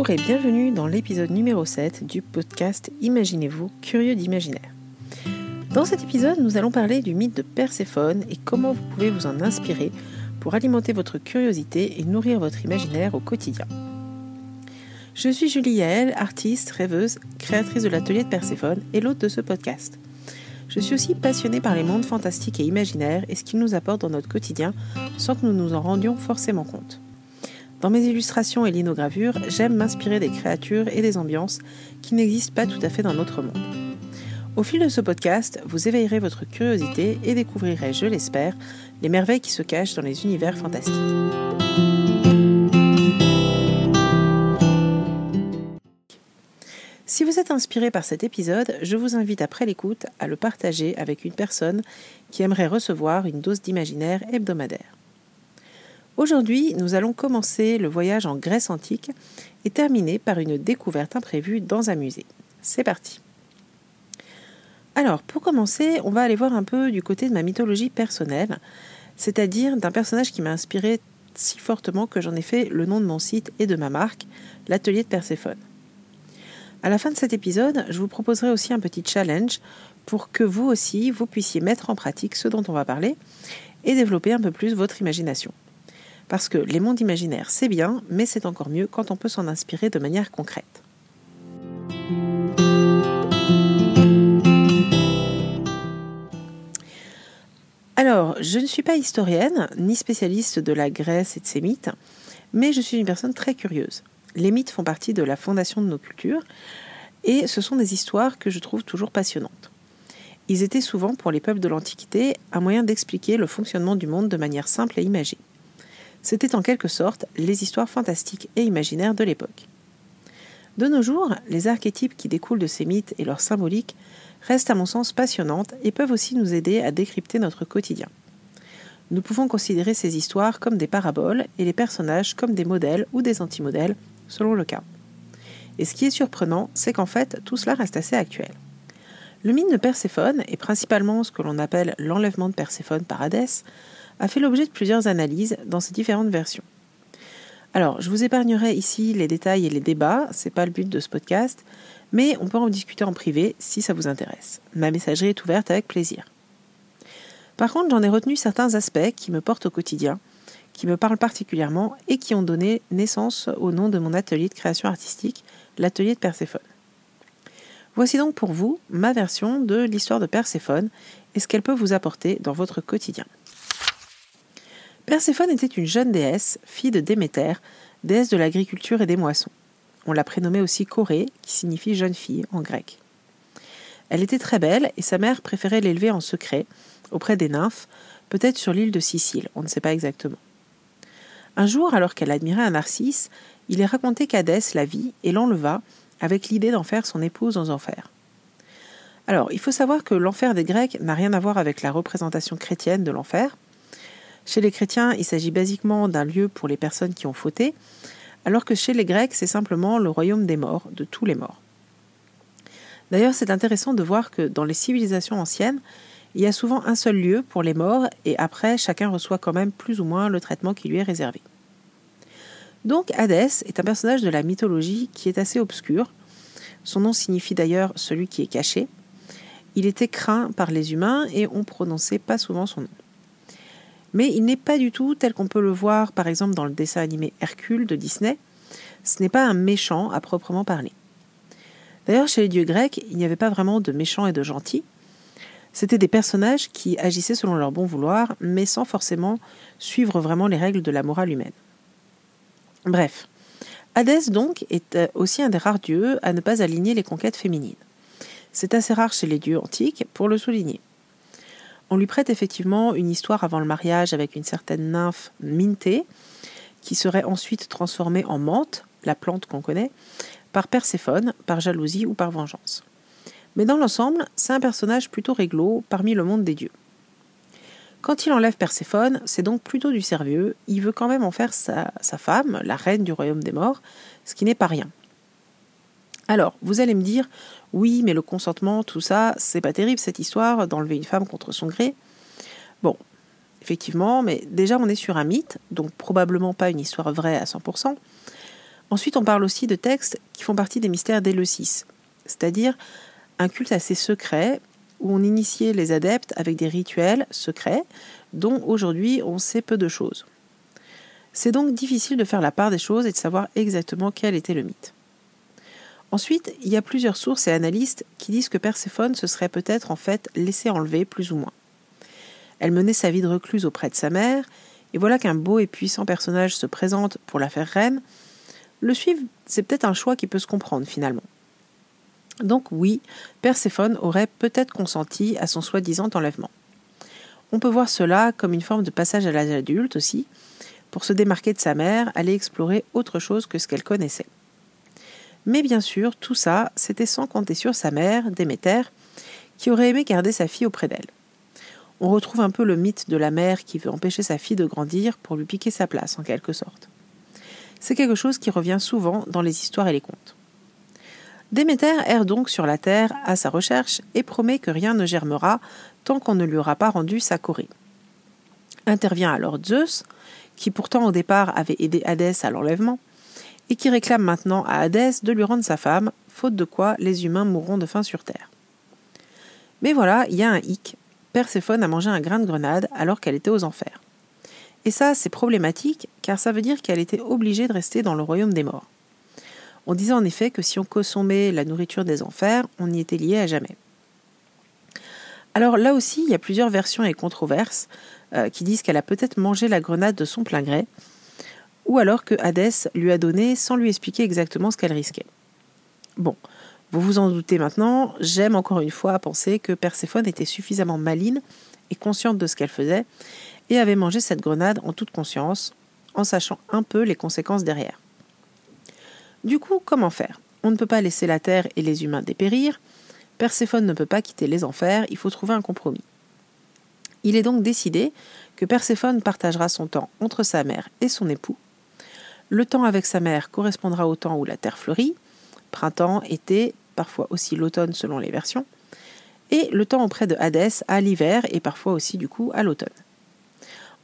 Bonjour et bienvenue dans l'épisode numéro 7 du podcast Imaginez-vous, curieux d'imaginaire. Dans cet épisode, nous allons parler du mythe de Perséphone et comment vous pouvez vous en inspirer pour alimenter votre curiosité et nourrir votre imaginaire au quotidien. Je suis Julie Yael, artiste, rêveuse, créatrice de l'atelier de Perséphone et l'hôte de ce podcast. Je suis aussi passionnée par les mondes fantastiques et imaginaires et ce qu'ils nous apportent dans notre quotidien sans que nous nous en rendions forcément compte. Dans mes illustrations et linogravures, j'aime m'inspirer des créatures et des ambiances qui n'existent pas tout à fait dans notre monde. Au fil de ce podcast, vous éveillerez votre curiosité et découvrirez, je l'espère, les merveilles qui se cachent dans les univers fantastiques. Si vous êtes inspiré par cet épisode, je vous invite après l'écoute à le partager avec une personne qui aimerait recevoir une dose d'imaginaire hebdomadaire. Aujourd'hui, nous allons commencer le voyage en Grèce antique et terminer par une découverte imprévue dans un musée. C'est parti. Alors, pour commencer, on va aller voir un peu du côté de ma mythologie personnelle, c'est-à-dire d'un personnage qui m'a inspiré si fortement que j'en ai fait le nom de mon site et de ma marque, l'atelier de Perséphone. À la fin de cet épisode, je vous proposerai aussi un petit challenge pour que vous aussi, vous puissiez mettre en pratique ce dont on va parler et développer un peu plus votre imagination. Parce que les mondes imaginaires, c'est bien, mais c'est encore mieux quand on peut s'en inspirer de manière concrète. Alors, je ne suis pas historienne, ni spécialiste de la Grèce et de ses mythes, mais je suis une personne très curieuse. Les mythes font partie de la fondation de nos cultures, et ce sont des histoires que je trouve toujours passionnantes. Ils étaient souvent, pour les peuples de l'Antiquité, un moyen d'expliquer le fonctionnement du monde de manière simple et imagée. C'était en quelque sorte les histoires fantastiques et imaginaires de l'époque. De nos jours, les archétypes qui découlent de ces mythes et leur symbolique restent à mon sens passionnantes et peuvent aussi nous aider à décrypter notre quotidien. Nous pouvons considérer ces histoires comme des paraboles et les personnages comme des modèles ou des antimodèles, selon le cas. Et ce qui est surprenant, c'est qu'en fait, tout cela reste assez actuel. Le mythe de Perséphone, et principalement ce que l'on appelle l'enlèvement de Perséphone par Hadès, a fait l'objet de plusieurs analyses dans ses différentes versions. Alors, je vous épargnerai ici les détails et les débats, c'est pas le but de ce podcast, mais on peut en discuter en privé si ça vous intéresse. Ma messagerie est ouverte avec plaisir. Par contre, j'en ai retenu certains aspects qui me portent au quotidien, qui me parlent particulièrement et qui ont donné naissance au nom de mon atelier de création artistique, l'atelier de Perséphone. Voici donc pour vous ma version de l'histoire de Perséphone et ce qu'elle peut vous apporter dans votre quotidien. Perséphone était une jeune déesse, fille de Déméter, déesse de l'agriculture et des moissons. On l'a prénommée aussi Corée, qui signifie jeune fille en grec. Elle était très belle et sa mère préférait l'élever en secret, auprès des nymphes, peut-être sur l'île de Sicile, on ne sait pas exactement. Un jour, alors qu'elle admirait un narcisse, il est raconté qu'Hadès la vit et l'enleva avec l'idée d'en faire son épouse aux enfers. Alors, il faut savoir que l'enfer des Grecs n'a rien à voir avec la représentation chrétienne de l'enfer, chez les chrétiens, il s'agit basiquement d'un lieu pour les personnes qui ont fauté, alors que chez les Grecs, c'est simplement le royaume des morts, de tous les morts. D'ailleurs, c'est intéressant de voir que dans les civilisations anciennes, il y a souvent un seul lieu pour les morts, et après, chacun reçoit quand même plus ou moins le traitement qui lui est réservé. Donc, Hadès est un personnage de la mythologie qui est assez obscur. Son nom signifie d'ailleurs celui qui est caché. Il était craint par les humains et on prononçait pas souvent son nom. Mais il n'est pas du tout tel qu'on peut le voir par exemple dans le dessin animé Hercule de Disney. Ce n'est pas un méchant à proprement parler. D'ailleurs, chez les dieux grecs, il n'y avait pas vraiment de méchants et de gentils. C'étaient des personnages qui agissaient selon leur bon vouloir, mais sans forcément suivre vraiment les règles de la morale humaine. Bref, Hadès donc est euh, aussi un des rares dieux à ne pas aligner les conquêtes féminines. C'est assez rare chez les dieux antiques pour le souligner. On lui prête effectivement une histoire avant le mariage avec une certaine nymphe Mintée, qui serait ensuite transformée en menthe, la plante qu'on connaît, par Perséphone, par jalousie ou par vengeance. Mais dans l'ensemble, c'est un personnage plutôt réglo parmi le monde des dieux. Quand il enlève Perséphone, c'est donc plutôt du sérieux, il veut quand même en faire sa femme, la reine du royaume des morts, ce qui n'est pas rien. Alors, vous allez me dire, oui, mais le consentement, tout ça, c'est pas terrible cette histoire d'enlever une femme contre son gré. Bon, effectivement, mais déjà on est sur un mythe, donc probablement pas une histoire vraie à 100%. Ensuite, on parle aussi de textes qui font partie des mystères d'Éleusis, c'est-à-dire un culte assez secret où on initiait les adeptes avec des rituels secrets dont aujourd'hui on sait peu de choses. C'est donc difficile de faire la part des choses et de savoir exactement quel était le mythe. Ensuite, il y a plusieurs sources et analystes qui disent que Perséphone se serait peut-être en fait laissé enlever plus ou moins. Elle menait sa vie de recluse auprès de sa mère, et voilà qu'un beau et puissant personnage se présente pour la faire reine. Le suivre, c'est peut-être un choix qui peut se comprendre finalement. Donc oui, Perséphone aurait peut-être consenti à son soi-disant enlèvement. On peut voir cela comme une forme de passage à l'âge adulte aussi, pour se démarquer de sa mère, aller explorer autre chose que ce qu'elle connaissait. Mais bien sûr, tout ça, c'était sans compter sur sa mère, Déméter, qui aurait aimé garder sa fille auprès d'elle. On retrouve un peu le mythe de la mère qui veut empêcher sa fille de grandir pour lui piquer sa place, en quelque sorte. C'est quelque chose qui revient souvent dans les histoires et les contes. Déméter erre donc sur la terre à sa recherche et promet que rien ne germera tant qu'on ne lui aura pas rendu sa Corée. Intervient alors Zeus, qui pourtant au départ avait aidé Hadès à l'enlèvement, et qui réclame maintenant à Hadès de lui rendre sa femme, faute de quoi les humains mourront de faim sur Terre. Mais voilà, il y a un hic. Perséphone a mangé un grain de grenade alors qu'elle était aux enfers. Et ça, c'est problématique, car ça veut dire qu'elle était obligée de rester dans le royaume des morts. On disait en effet que si on consommait la nourriture des enfers, on y était lié à jamais. Alors là aussi, il y a plusieurs versions et controverses euh, qui disent qu'elle a peut-être mangé la grenade de son plein gré, ou alors que Hadès lui a donné sans lui expliquer exactement ce qu'elle risquait. Bon, vous vous en doutez maintenant, j'aime encore une fois penser que Perséphone était suffisamment maline et consciente de ce qu'elle faisait, et avait mangé cette grenade en toute conscience, en sachant un peu les conséquences derrière. Du coup, comment faire? On ne peut pas laisser la Terre et les humains dépérir, Perséphone ne peut pas quitter les enfers, il faut trouver un compromis. Il est donc décidé que Perséphone partagera son temps entre sa mère et son époux, le temps avec sa mère correspondra au temps où la terre fleurit, printemps, été, parfois aussi l'automne selon les versions, et le temps auprès de Hadès à l'hiver et parfois aussi du coup à l'automne.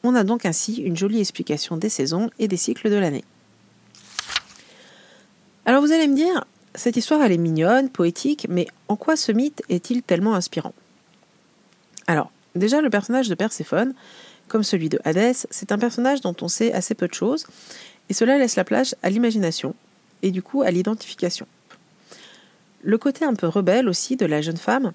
On a donc ainsi une jolie explication des saisons et des cycles de l'année. Alors vous allez me dire, cette histoire elle est mignonne, poétique, mais en quoi ce mythe est-il tellement inspirant? Alors, déjà le personnage de Perséphone, comme celui de Hadès, c'est un personnage dont on sait assez peu de choses, et cela laisse la place à l'imagination et du coup à l'identification. Le côté un peu rebelle aussi de la jeune femme,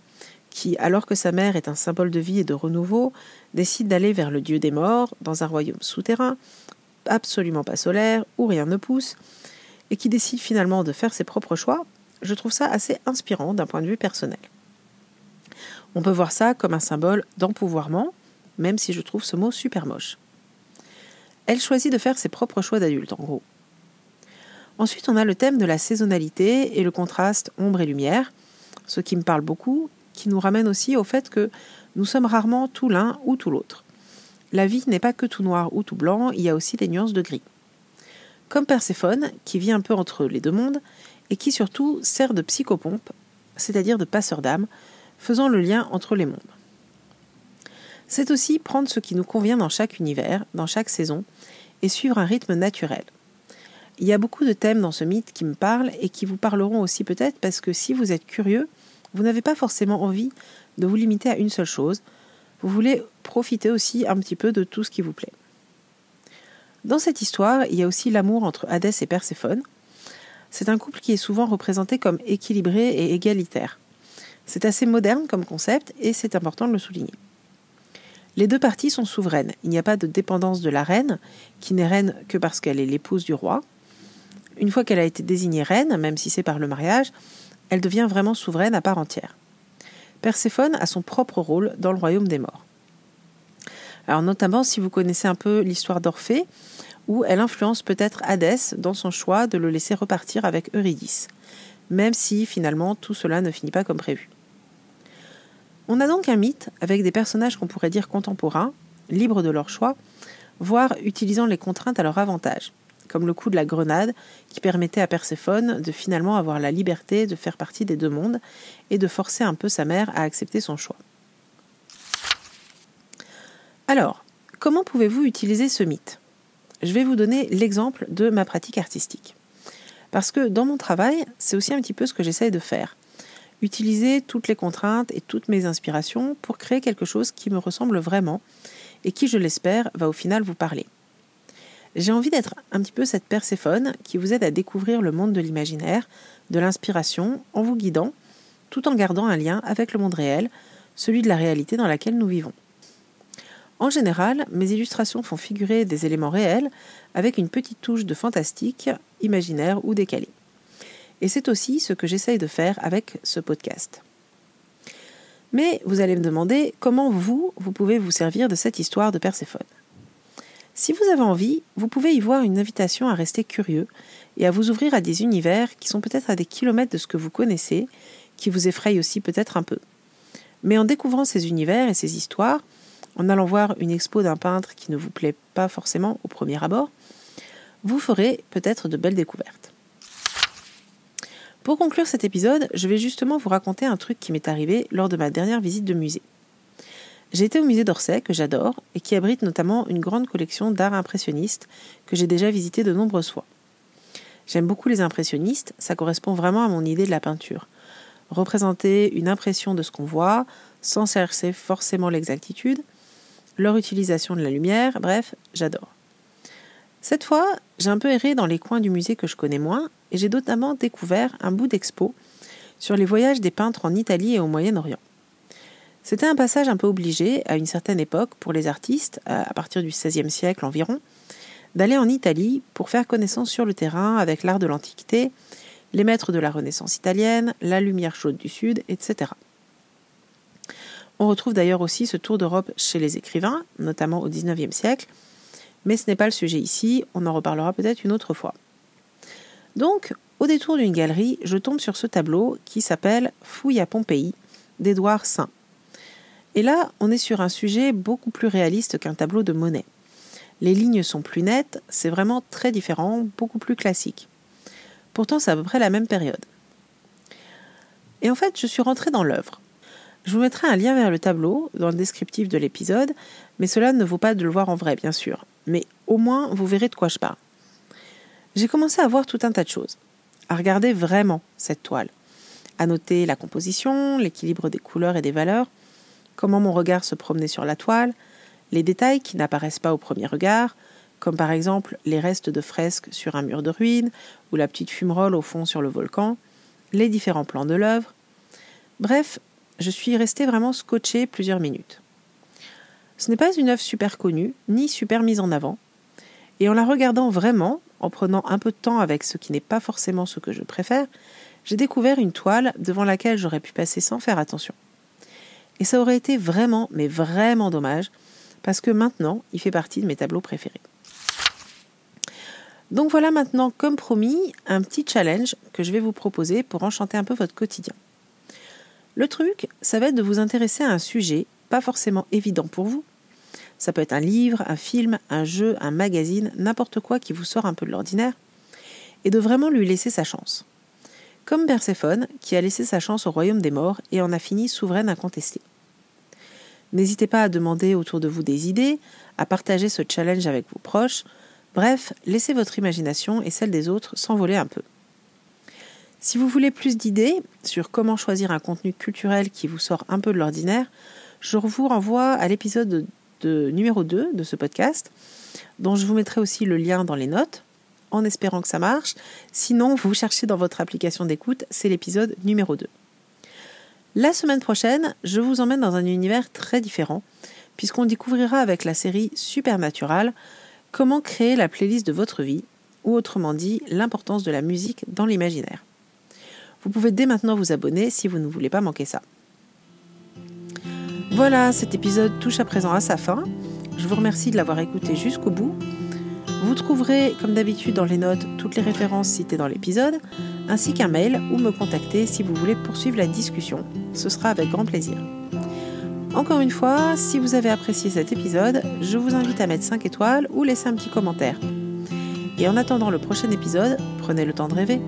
qui, alors que sa mère est un symbole de vie et de renouveau, décide d'aller vers le dieu des morts, dans un royaume souterrain, absolument pas solaire, où rien ne pousse, et qui décide finalement de faire ses propres choix, je trouve ça assez inspirant d'un point de vue personnel. On peut voir ça comme un symbole d'empouvoirment, même si je trouve ce mot super moche. Elle choisit de faire ses propres choix d'adulte, en gros. Ensuite, on a le thème de la saisonnalité et le contraste ombre et lumière, ce qui me parle beaucoup, qui nous ramène aussi au fait que nous sommes rarement tout l'un ou tout l'autre. La vie n'est pas que tout noir ou tout blanc, il y a aussi des nuances de gris. Comme Perséphone, qui vit un peu entre les deux mondes, et qui surtout sert de psychopompe, c'est-à-dire de passeur d'âme, faisant le lien entre les mondes c'est aussi prendre ce qui nous convient dans chaque univers, dans chaque saison, et suivre un rythme naturel. Il y a beaucoup de thèmes dans ce mythe qui me parlent et qui vous parleront aussi peut-être parce que si vous êtes curieux, vous n'avez pas forcément envie de vous limiter à une seule chose, vous voulez profiter aussi un petit peu de tout ce qui vous plaît. Dans cette histoire, il y a aussi l'amour entre Hadès et Perséphone. C'est un couple qui est souvent représenté comme équilibré et égalitaire. C'est assez moderne comme concept et c'est important de le souligner. Les deux parties sont souveraines. Il n'y a pas de dépendance de la reine, qui n'est reine que parce qu'elle est l'épouse du roi. Une fois qu'elle a été désignée reine, même si c'est par le mariage, elle devient vraiment souveraine à part entière. Perséphone a son propre rôle dans le royaume des morts. Alors notamment si vous connaissez un peu l'histoire d'Orphée, où elle influence peut-être Hadès dans son choix de le laisser repartir avec Eurydice, même si finalement tout cela ne finit pas comme prévu. On a donc un mythe avec des personnages qu'on pourrait dire contemporains, libres de leur choix, voire utilisant les contraintes à leur avantage, comme le coup de la grenade qui permettait à Perséphone de finalement avoir la liberté de faire partie des deux mondes et de forcer un peu sa mère à accepter son choix. Alors, comment pouvez-vous utiliser ce mythe? Je vais vous donner l'exemple de ma pratique artistique. Parce que dans mon travail, c'est aussi un petit peu ce que j'essaye de faire. Utiliser toutes les contraintes et toutes mes inspirations pour créer quelque chose qui me ressemble vraiment et qui, je l'espère, va au final vous parler. J'ai envie d'être un petit peu cette Perséphone qui vous aide à découvrir le monde de l'imaginaire, de l'inspiration, en vous guidant, tout en gardant un lien avec le monde réel, celui de la réalité dans laquelle nous vivons. En général, mes illustrations font figurer des éléments réels avec une petite touche de fantastique, imaginaire ou décalé. Et c'est aussi ce que j'essaye de faire avec ce podcast. Mais vous allez me demander comment vous, vous pouvez vous servir de cette histoire de Perséphone. Si vous avez envie, vous pouvez y voir une invitation à rester curieux et à vous ouvrir à des univers qui sont peut-être à des kilomètres de ce que vous connaissez, qui vous effrayent aussi peut-être un peu. Mais en découvrant ces univers et ces histoires, en allant voir une expo d'un peintre qui ne vous plaît pas forcément au premier abord, vous ferez peut-être de belles découvertes. Pour conclure cet épisode, je vais justement vous raconter un truc qui m'est arrivé lors de ma dernière visite de musée. J'ai été au musée d'Orsay, que j'adore, et qui abrite notamment une grande collection d'art impressionniste que j'ai déjà visité de nombreuses fois. J'aime beaucoup les impressionnistes, ça correspond vraiment à mon idée de la peinture. Représenter une impression de ce qu'on voit, sans chercher forcément l'exactitude, leur utilisation de la lumière, bref, j'adore. Cette fois, j'ai un peu erré dans les coins du musée que je connais moins, et j'ai notamment découvert un bout d'expo sur les voyages des peintres en Italie et au Moyen-Orient. C'était un passage un peu obligé à une certaine époque pour les artistes, à partir du XVIe siècle environ, d'aller en Italie pour faire connaissance sur le terrain avec l'art de l'Antiquité, les maîtres de la Renaissance italienne, la lumière chaude du Sud, etc. On retrouve d'ailleurs aussi ce tour d'Europe chez les écrivains, notamment au XIXe siècle, mais ce n'est pas le sujet ici, on en reparlera peut-être une autre fois. Donc, au détour d'une galerie, je tombe sur ce tableau qui s'appelle Fouille à Pompéi d'Édouard Saint. Et là, on est sur un sujet beaucoup plus réaliste qu'un tableau de Monet. Les lignes sont plus nettes, c'est vraiment très différent, beaucoup plus classique. Pourtant, c'est à peu près la même période. Et en fait, je suis rentrée dans l'œuvre. Je vous mettrai un lien vers le tableau dans le descriptif de l'épisode, mais cela ne vaut pas de le voir en vrai, bien sûr. Mais au moins, vous verrez de quoi je parle. J'ai commencé à voir tout un tas de choses, à regarder vraiment cette toile, à noter la composition, l'équilibre des couleurs et des valeurs, comment mon regard se promenait sur la toile, les détails qui n'apparaissent pas au premier regard, comme par exemple les restes de fresques sur un mur de ruines ou la petite fumerole au fond sur le volcan, les différents plans de l'œuvre. Bref, je suis restée vraiment scotchée plusieurs minutes. Ce n'est pas une œuvre super connue, ni super mise en avant, et en la regardant vraiment, en prenant un peu de temps avec ce qui n'est pas forcément ce que je préfère, j'ai découvert une toile devant laquelle j'aurais pu passer sans faire attention. Et ça aurait été vraiment, mais vraiment dommage, parce que maintenant, il fait partie de mes tableaux préférés. Donc voilà maintenant, comme promis, un petit challenge que je vais vous proposer pour enchanter un peu votre quotidien. Le truc, ça va être de vous intéresser à un sujet pas forcément évident pour vous. Ça peut être un livre, un film, un jeu, un magazine, n'importe quoi qui vous sort un peu de l'ordinaire, et de vraiment lui laisser sa chance. Comme Perséphone, qui a laissé sa chance au royaume des morts et en a fini souveraine incontestée. N'hésitez pas à demander autour de vous des idées, à partager ce challenge avec vos proches. Bref, laissez votre imagination et celle des autres s'envoler un peu. Si vous voulez plus d'idées sur comment choisir un contenu culturel qui vous sort un peu de l'ordinaire, je vous renvoie à l'épisode de numéro 2 de ce podcast, dont je vous mettrai aussi le lien dans les notes, en espérant que ça marche. Sinon, vous cherchez dans votre application d'écoute, c'est l'épisode numéro 2. La semaine prochaine, je vous emmène dans un univers très différent, puisqu'on découvrira avec la série Supernatural comment créer la playlist de votre vie, ou autrement dit, l'importance de la musique dans l'imaginaire. Vous pouvez dès maintenant vous abonner si vous ne voulez pas manquer ça. Voilà, cet épisode touche à présent à sa fin. Je vous remercie de l'avoir écouté jusqu'au bout. Vous trouverez, comme d'habitude, dans les notes toutes les références citées dans l'épisode, ainsi qu'un mail ou me contacter si vous voulez poursuivre la discussion. Ce sera avec grand plaisir. Encore une fois, si vous avez apprécié cet épisode, je vous invite à mettre 5 étoiles ou laisser un petit commentaire. Et en attendant le prochain épisode, prenez le temps de rêver.